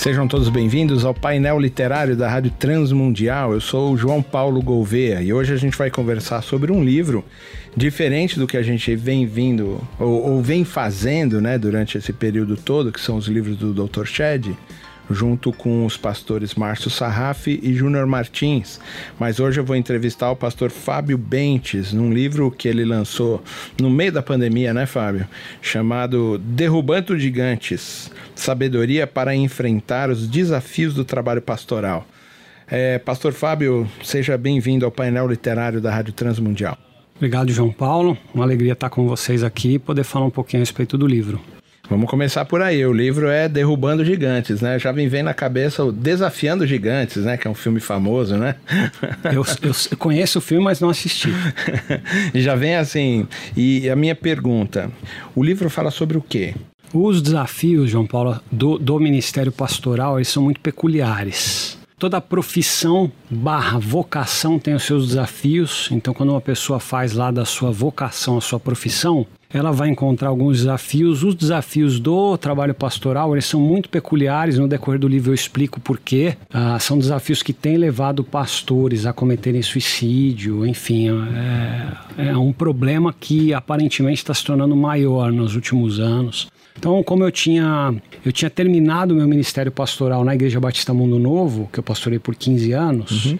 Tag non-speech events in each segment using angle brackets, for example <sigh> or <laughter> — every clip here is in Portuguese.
Sejam todos bem-vindos ao painel literário da Rádio Transmundial. Eu sou o João Paulo Gouveia e hoje a gente vai conversar sobre um livro diferente do que a gente vem vindo ou, ou vem fazendo né, durante esse período todo, que são os livros do Dr. Shed junto com os pastores Márcio Sarraf e Júnior Martins. Mas hoje eu vou entrevistar o pastor Fábio Bentes, num livro que ele lançou no meio da pandemia, né, Fábio? Chamado Derrubando Gigantes: Sabedoria para enfrentar os desafios do trabalho pastoral. É, pastor Fábio, seja bem-vindo ao painel literário da Rádio Transmundial. Obrigado, João Paulo. Uma alegria estar com vocês aqui e poder falar um pouquinho a respeito do livro. Vamos começar por aí. O livro é Derrubando Gigantes, né? Já me vem na cabeça o Desafiando Gigantes, né? Que é um filme famoso, né? <laughs> eu, eu conheço o filme, mas não assisti. <laughs> Já vem assim. E a minha pergunta: o livro fala sobre o quê? Os desafios, João Paulo, do, do ministério pastoral, eles são muito peculiares toda profissão barra vocação tem os seus desafios. Então, quando uma pessoa faz lá da sua vocação a sua profissão, ela vai encontrar alguns desafios. Os desafios do trabalho pastoral, eles são muito peculiares. No decorrer do livro eu explico por quê. Ah, são desafios que têm levado pastores a cometerem suicídio. Enfim, é, é um problema que aparentemente está se tornando maior nos últimos anos. Então, como eu tinha, eu tinha terminado meu ministério pastoral na Igreja Batista Mundo Novo, que eu pastorei por 15 anos, uhum.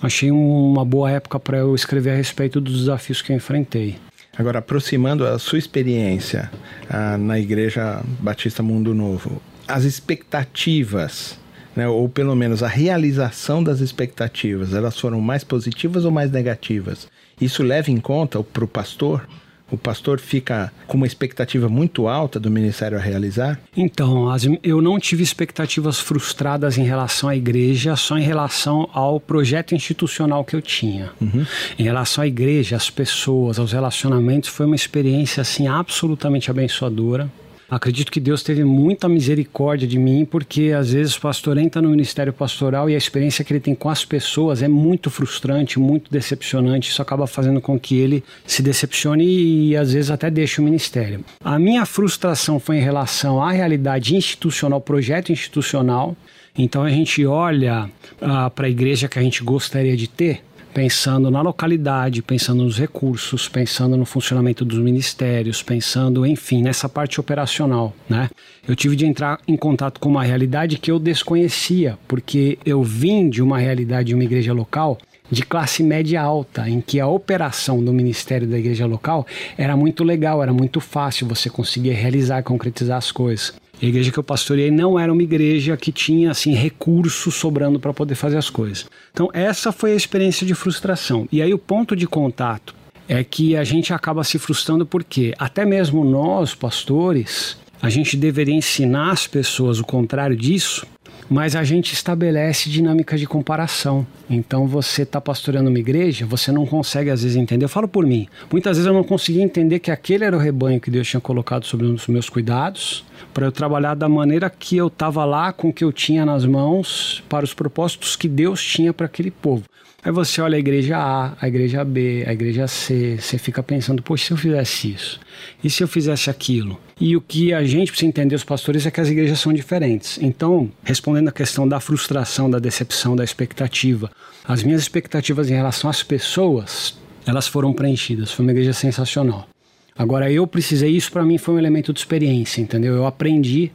achei uma boa época para eu escrever a respeito dos desafios que eu enfrentei. Agora, aproximando a sua experiência ah, na Igreja Batista Mundo Novo, as expectativas, né, ou pelo menos a realização das expectativas, elas foram mais positivas ou mais negativas? Isso leva em conta para o pastor o pastor fica com uma expectativa muito alta do ministério a realizar? Então, eu não tive expectativas frustradas em relação à igreja, só em relação ao projeto institucional que eu tinha. Uhum. Em relação à igreja, às pessoas, aos relacionamentos, foi uma experiência assim absolutamente abençoadora. Acredito que Deus teve muita misericórdia de mim, porque às vezes o pastor entra no ministério pastoral e a experiência que ele tem com as pessoas é muito frustrante, muito decepcionante. Isso acaba fazendo com que ele se decepcione e às vezes até deixe o ministério. A minha frustração foi em relação à realidade institucional, projeto institucional. Então a gente olha ah, para a igreja que a gente gostaria de ter pensando na localidade, pensando nos recursos, pensando no funcionamento dos ministérios, pensando, enfim, nessa parte operacional, né? Eu tive de entrar em contato com uma realidade que eu desconhecia, porque eu vim de uma realidade de uma igreja local de classe média alta, em que a operação do ministério da igreja local era muito legal, era muito fácil, você conseguia realizar, concretizar as coisas. A igreja que eu pastoreei não era uma igreja que tinha assim recursos sobrando para poder fazer as coisas. Então essa foi a experiência de frustração. E aí o ponto de contato é que a gente acaba se frustrando porque até mesmo nós, pastores, a gente deveria ensinar as pessoas o contrário disso, mas a gente estabelece dinâmica de comparação. Então você está pastoreando uma igreja, você não consegue às vezes entender. Eu falo por mim. Muitas vezes eu não conseguia entender que aquele era o rebanho que Deus tinha colocado sobre os meus cuidados, para eu trabalhar da maneira que eu estava lá, com o que eu tinha nas mãos, para os propósitos que Deus tinha para aquele povo. Aí você olha a igreja A, a igreja B, a igreja C, você fica pensando, poxa, se eu fizesse isso? E se eu fizesse aquilo? E o que a gente precisa entender, os pastores, é que as igrejas são diferentes. Então, respondendo à questão da frustração, da decepção, da expectativa, as minhas expectativas em relação às pessoas, elas foram preenchidas. Foi uma igreja sensacional. Agora, eu precisei, isso para mim foi um elemento de experiência, entendeu? Eu aprendi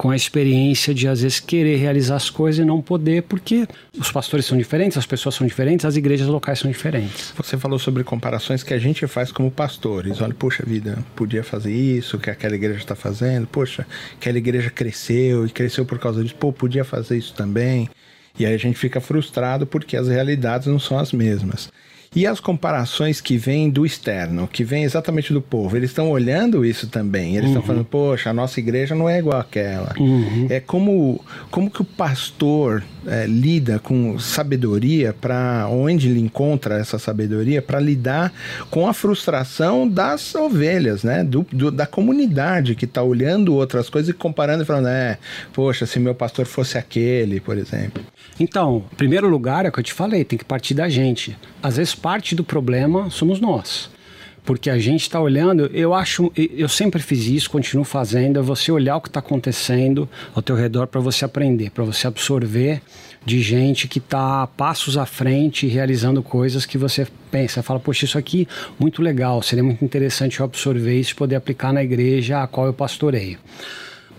com a experiência de às vezes querer realizar as coisas e não poder, porque os pastores são diferentes, as pessoas são diferentes, as igrejas locais são diferentes. Você falou sobre comparações que a gente faz como pastores. Olha, poxa vida, podia fazer isso que aquela igreja está fazendo. Poxa, aquela igreja cresceu e cresceu por causa disso. Pô, podia fazer isso também. E aí a gente fica frustrado porque as realidades não são as mesmas. E as comparações que vêm do externo, que vêm exatamente do povo, eles estão olhando isso também. Eles estão uhum. falando, poxa, a nossa igreja não é igual àquela. Uhum. É como, como que o pastor é, lida com sabedoria para onde ele encontra essa sabedoria para lidar com a frustração das ovelhas, né? Do, do da comunidade que está olhando outras coisas e comparando e falando, é, poxa, se meu pastor fosse aquele, por exemplo. Então, em primeiro lugar, é o que eu te falei, tem que partir da gente. Às vezes parte do problema somos nós porque a gente está olhando. Eu acho, eu sempre fiz isso, continuo fazendo. É você olhar o que está acontecendo ao teu redor para você aprender, para você absorver de gente que está passos à frente realizando coisas que você pensa, fala, poxa, isso aqui muito legal, seria muito interessante eu absorver isso e poder aplicar na igreja a qual eu pastoreio.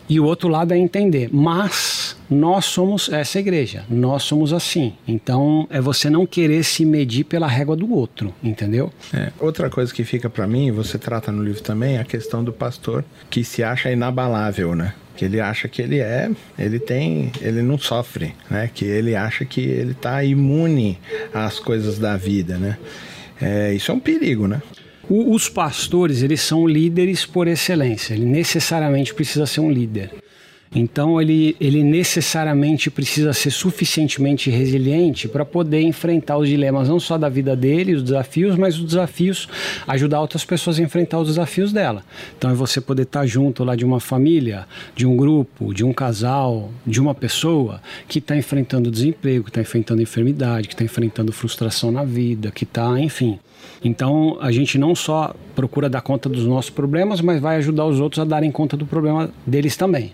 E o outro lado é entender, mas nós somos essa igreja, nós somos assim. Então é você não querer se medir pela régua do outro, entendeu? É, outra coisa que fica para mim, você trata no livro também, é a questão do pastor que se acha inabalável, né? que ele acha que ele é, ele tem, ele não sofre, né? Que ele acha que ele está imune às coisas da vida, né? É, isso é um perigo, né? O, os pastores, eles são líderes por excelência. Ele necessariamente precisa ser um líder. Então ele, ele necessariamente precisa ser suficientemente resiliente para poder enfrentar os dilemas não só da vida dele, os desafios, mas os desafios, ajudar outras pessoas a enfrentar os desafios dela. Então é você poder estar junto lá de uma família, de um grupo, de um casal, de uma pessoa que está enfrentando desemprego, que está enfrentando enfermidade, que está enfrentando frustração na vida, que está, enfim. Então a gente não só procura dar conta dos nossos problemas, mas vai ajudar os outros a darem conta do problema deles também.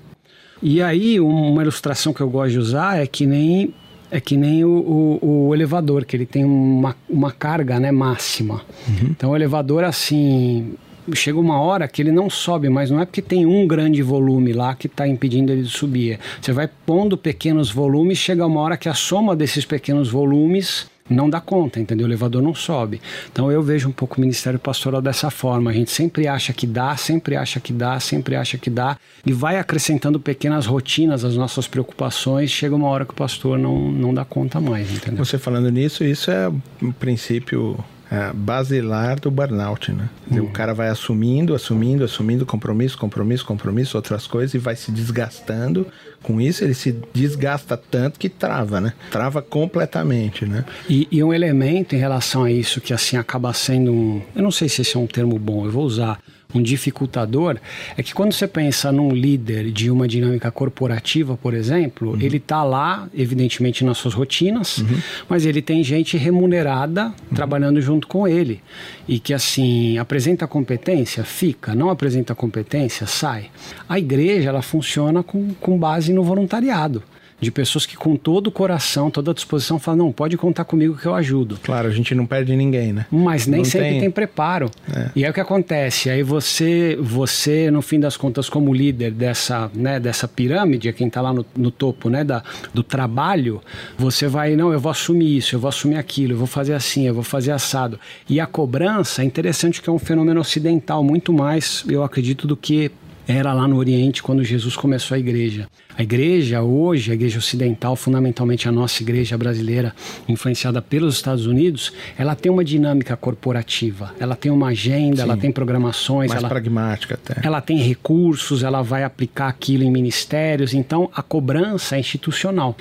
E aí, uma ilustração que eu gosto de usar é que nem é que nem o, o, o, elevador, que ele tem uma, uma carga né, máxima. Uhum. Então o elevador, assim, chega uma hora que ele não sobe, mas não é porque tem um grande volume lá que está impedindo ele de subir. Você vai pondo pequenos volumes, chega uma hora que a soma desses pequenos volumes não dá conta, entendeu? O elevador não sobe. Então eu vejo um pouco o ministério pastoral dessa forma. A gente sempre acha que dá, sempre acha que dá, sempre acha que dá e vai acrescentando pequenas rotinas às nossas preocupações. Chega uma hora que o pastor não, não dá conta mais, entendeu? Você falando nisso, isso é um princípio é, basilar do burnout, né? Dizer, uhum. O cara vai assumindo, assumindo, assumindo compromisso, compromisso, compromisso, outras coisas e vai se desgastando. Com isso, ele se desgasta tanto que trava, né? Trava completamente, né? E, e um elemento em relação a isso que assim acaba sendo um, eu não sei se esse é um termo bom, eu vou usar um dificultador, é que quando você pensa num líder de uma dinâmica corporativa, por exemplo, uhum. ele está lá, evidentemente, nas suas rotinas, uhum. mas ele tem gente remunerada uhum. trabalhando junto com ele. E que, assim, apresenta competência, fica, não apresenta competência, sai. A igreja, ela funciona com, com base no voluntariado de pessoas que com todo o coração, toda a disposição falam, não, pode contar comigo que eu ajudo. Claro, a gente não perde ninguém, né? Mas nem não sempre tem, tem preparo. É. E aí o que acontece? Aí você, você, no fim das contas, como líder dessa, né, dessa pirâmide, quem está lá no, no, topo né, da, do trabalho, você vai, não, eu vou assumir isso, eu vou assumir aquilo, eu vou fazer assim, eu vou fazer assado. E a cobrança é interessante que é um fenômeno ocidental, muito mais, eu acredito, do que era lá no Oriente quando Jesus começou a igreja. A igreja hoje, a igreja ocidental, fundamentalmente a nossa igreja brasileira, influenciada pelos Estados Unidos, ela tem uma dinâmica corporativa, ela tem uma agenda, Sim, ela tem programações, mais ela, pragmática até. Ela tem recursos, ela vai aplicar aquilo em ministérios, então a cobrança é institucional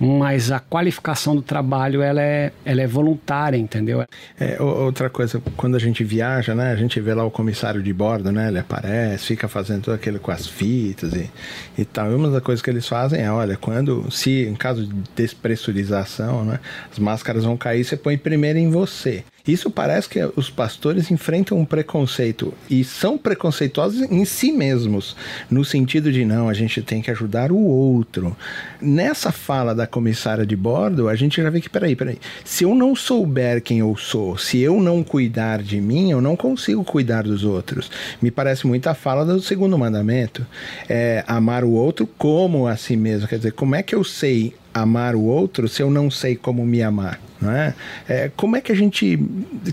mas a qualificação do trabalho ela é, ela é voluntária, entendeu? É, outra coisa, quando a gente viaja, né, a gente vê lá o comissário de bordo, né, ele aparece, fica fazendo tudo aquilo com as fitas e, e tal. E uma das coisas que eles fazem é, olha, quando, se em caso de despressurização, né, as máscaras vão cair, você põe primeiro em você. Isso parece que os pastores enfrentam um preconceito e são preconceituosos em si mesmos, no sentido de não, a gente tem que ajudar o outro. Nessa fala da comissária de bordo, a gente já vê que, peraí, peraí, se eu não souber quem eu sou, se eu não cuidar de mim, eu não consigo cuidar dos outros. Me parece muito a fala do segundo mandamento, é amar o outro como a si mesmo. Quer dizer, como é que eu sei amar o outro se eu não sei como me amar? Não é? é como é que a gente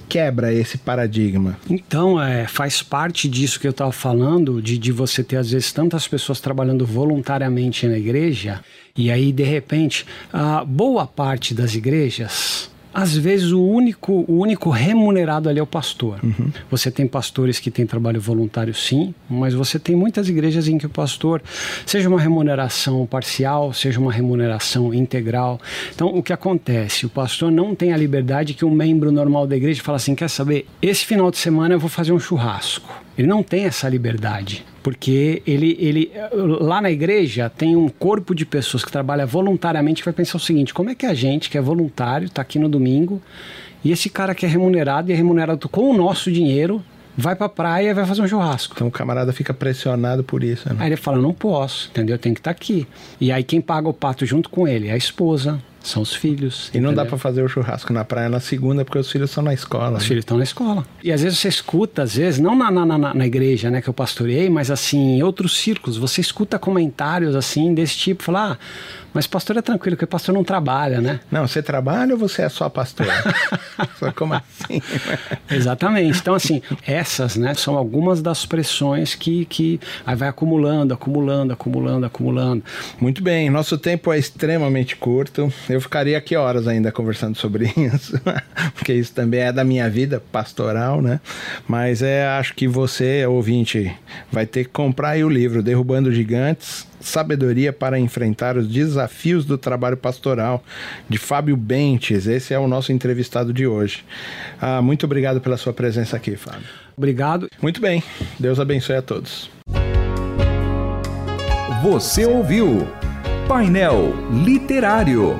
quebra esse paradigma? Então, é, faz parte disso que eu estava falando, de, de você ter às vezes tantas pessoas trabalhando voluntariamente na igreja, e aí de repente, a boa parte das igrejas às vezes o único, o único remunerado ali é o pastor. Uhum. Você tem pastores que têm trabalho voluntário, sim, mas você tem muitas igrejas em que o pastor, seja uma remuneração parcial, seja uma remuneração integral. Então, o que acontece? O pastor não tem a liberdade que um membro normal da igreja fala assim: quer saber, esse final de semana eu vou fazer um churrasco. Ele não tem essa liberdade, porque ele, ele lá na igreja tem um corpo de pessoas que trabalha voluntariamente que vai pensar o seguinte: como é que a gente que é voluntário está aqui no domingo e esse cara que é remunerado e é remunerado com o nosso dinheiro vai pra praia e vai fazer um churrasco. Então o camarada fica pressionado por isso, né? Aí ele fala: não posso, entendeu? Eu tenho que estar tá aqui. E aí quem paga o pato junto com ele é a esposa, são os filhos. E não entendeu? dá para fazer o churrasco na praia na segunda porque os filhos estão na escola. Os né? filhos estão na escola. E às vezes você escuta, às vezes, não na, na, na, na, igreja né, que eu pastorei, mas assim, em outros círculos, você escuta comentários assim desse tipo, falar, ah, mas pastor é tranquilo, porque pastor não trabalha, né? Não, você trabalha ou você é só pastor? <laughs> Como assim? Exatamente. Então, assim, essas né, são algumas das pressões que, que aí vai acumulando, acumulando, acumulando, acumulando. Muito bem, nosso tempo é extremamente curto. Eu ficaria aqui horas ainda conversando sobre <laughs> isso, porque isso também é da minha vida pastoral, né? Mas é, acho que você, ouvinte, vai ter que comprar aí o livro Derrubando Gigantes Sabedoria para enfrentar os desafios do trabalho pastoral, de Fábio Bentes. Esse é o nosso entrevistado de hoje. Ah, muito obrigado pela sua presença aqui, Fábio. Obrigado. Muito bem. Deus abençoe a todos. Você ouviu Painel Literário.